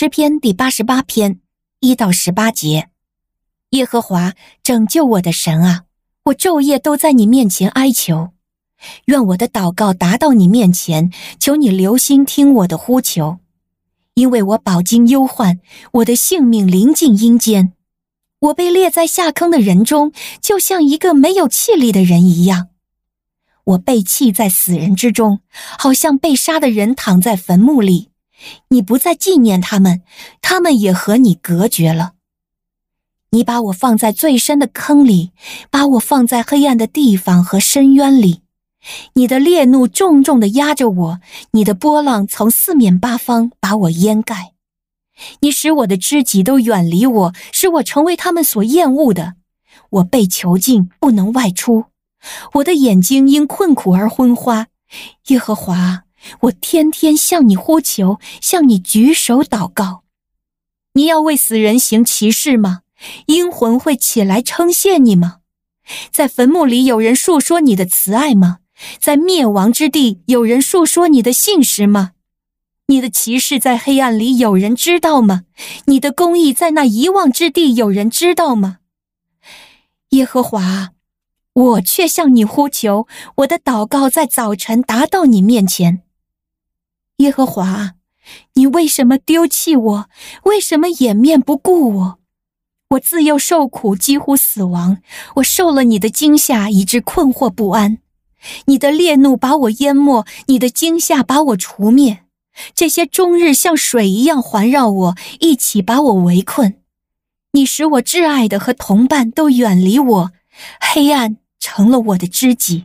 诗篇第八十八篇一到十八节：耶和华拯救我的神啊，我昼夜都在你面前哀求，愿我的祷告达到你面前，求你留心听我的呼求，因为我饱经忧患，我的性命临近阴间，我被列在下坑的人中，就像一个没有气力的人一样。我被弃在死人之中，好像被杀的人躺在坟墓里。你不再纪念他们，他们也和你隔绝了。你把我放在最深的坑里，把我放在黑暗的地方和深渊里。你的烈怒重重地压着我，你的波浪从四面八方把我淹盖。你使我的知己都远离我，使我成为他们所厌恶的。我被囚禁，不能外出。我的眼睛因困苦而昏花，耶和华，我天天向你呼求，向你举手祷告。你要为死人行奇事吗？阴魂会起来称谢你吗？在坟墓里有人述说你的慈爱吗？在灭亡之地有人述说你的信实吗？你的奇事在黑暗里有人知道吗？你的公义在那遗忘之地有人知道吗？耶和华。我却向你呼求，我的祷告在早晨达到你面前。耶和华，你为什么丢弃我？为什么掩面不顾我？我自幼受苦，几乎死亡。我受了你的惊吓，以致困惑不安。你的烈怒把我淹没，你的惊吓把我除灭。这些终日像水一样环绕我，一起把我围困。你使我挚爱的和同伴都远离我，黑暗。成了我的知己。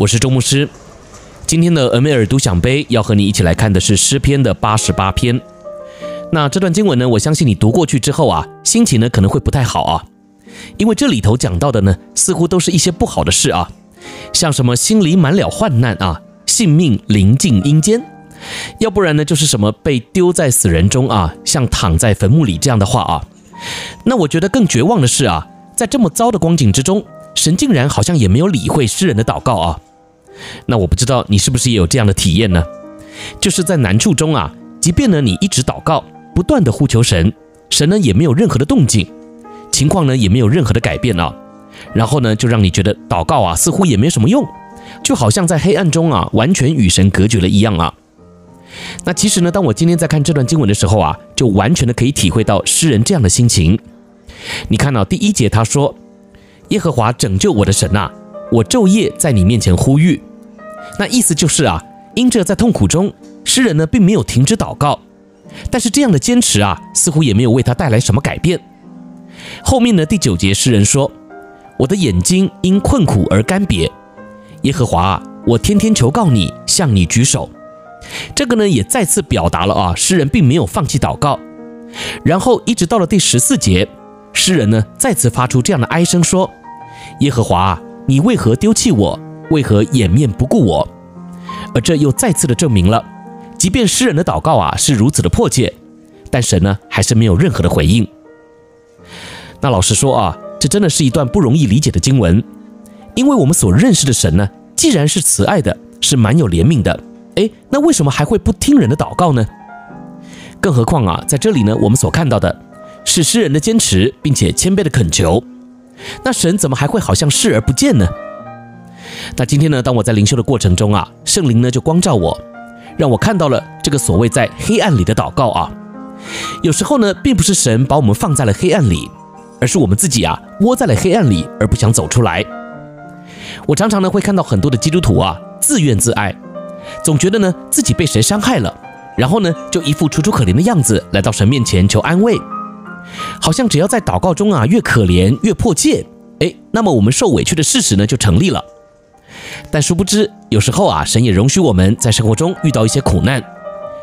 我是周牧师，今天的俄梅尔独享杯要和你一起来看的是诗篇的八十八篇。那这段经文呢，我相信你读过去之后啊，心情呢可能会不太好啊，因为这里头讲到的呢，似乎都是一些不好的事啊，像什么心里满了患难啊，性命临近阴间，要不然呢就是什么被丢在死人中啊，像躺在坟墓里这样的话啊。那我觉得更绝望的是啊，在这么糟的光景之中，神竟然好像也没有理会诗人的祷告啊。那我不知道你是不是也有这样的体验呢？就是在难处中啊，即便呢你一直祷告，不断的呼求神，神呢也没有任何的动静，情况呢也没有任何的改变啊。然后呢就让你觉得祷告啊似乎也没什么用，就好像在黑暗中啊完全与神隔绝了一样啊。那其实呢，当我今天在看这段经文的时候啊，就完全的可以体会到诗人这样的心情。你看到第一节他说：“耶和华拯救我的神啊，我昼夜在你面前呼吁。”那意思就是啊，因着在痛苦中，诗人呢并没有停止祷告，但是这样的坚持啊，似乎也没有为他带来什么改变。后面呢第九节诗人说：“我的眼睛因困苦而干瘪，耶和华啊，我天天求告你，向你举手。”这个呢，也再次表达了啊，诗人并没有放弃祷告。然后一直到了第十四节，诗人呢再次发出这样的哀声说：“耶和华啊，你为何丢弃我？为何掩面不顾我？”而这又再次的证明了，即便诗人的祷告啊是如此的迫切，但神呢还是没有任何的回应。那老实说啊，这真的是一段不容易理解的经文，因为我们所认识的神呢，既然是慈爱的，是蛮有怜悯的。哎，那为什么还会不听人的祷告呢？更何况啊，在这里呢，我们所看到的是诗人的坚持，并且谦卑的恳求。那神怎么还会好像视而不见呢？那今天呢，当我在灵修的过程中啊，圣灵呢就光照我，让我看到了这个所谓在黑暗里的祷告啊。有时候呢，并不是神把我们放在了黑暗里，而是我们自己啊窝在了黑暗里而不想走出来。我常常呢会看到很多的基督徒啊自怨自艾。总觉得呢自己被谁伤害了，然后呢就一副楚楚可怜的样子来到神面前求安慰，好像只要在祷告中啊越可怜越迫切，哎，那么我们受委屈的事实呢就成立了。但殊不知，有时候啊神也容许我们在生活中遇到一些苦难，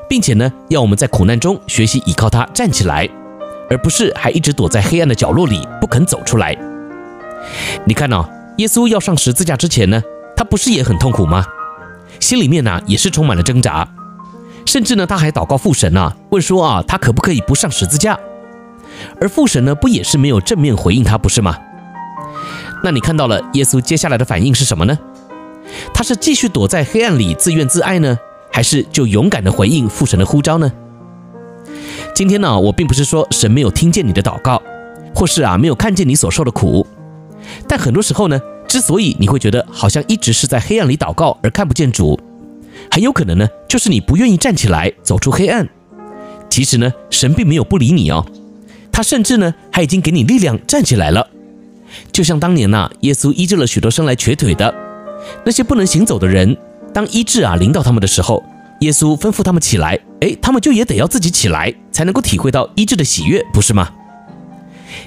并且呢，要我们在苦难中学习依靠他站起来，而不是还一直躲在黑暗的角落里不肯走出来。你看哦，耶稣要上十字架之前呢，他不是也很痛苦吗？心里面呢、也是充满了挣扎，甚至呢他还祷告父神啊，问说啊，他可不可以不上十字架？而父神呢，不也是没有正面回应他，不是吗？那你看到了耶稣接下来的反应是什么呢？他是继续躲在黑暗里自怨自艾呢，还是就勇敢地回应父神的呼召呢？今天呢，我并不是说神没有听见你的祷告，或是啊没有看见你所受的苦，但很多时候呢，之所以你会觉得好像一直是在黑暗里祷告而看不见主，很有可能呢，就是你不愿意站起来走出黑暗。其实呢，神并没有不理你哦。他甚至呢，还已经给你力量站起来了，就像当年呐、耶稣医治了许多生来瘸腿的那些不能行走的人，当医治啊临到他们的时候，耶稣吩咐他们起来，哎，他们就也得要自己起来，才能够体会到医治的喜悦，不是吗？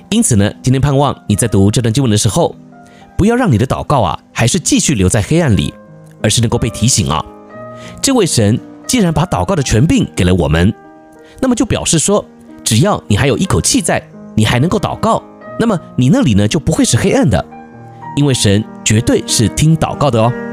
因此呢，今天盼望你在读这段经文的时候，不要让你的祷告啊，还是继续留在黑暗里，而是能够被提醒啊，这位神既然把祷告的权柄给了我们，那么就表示说。只要你还有一口气在，你还能够祷告，那么你那里呢就不会是黑暗的，因为神绝对是听祷告的哦。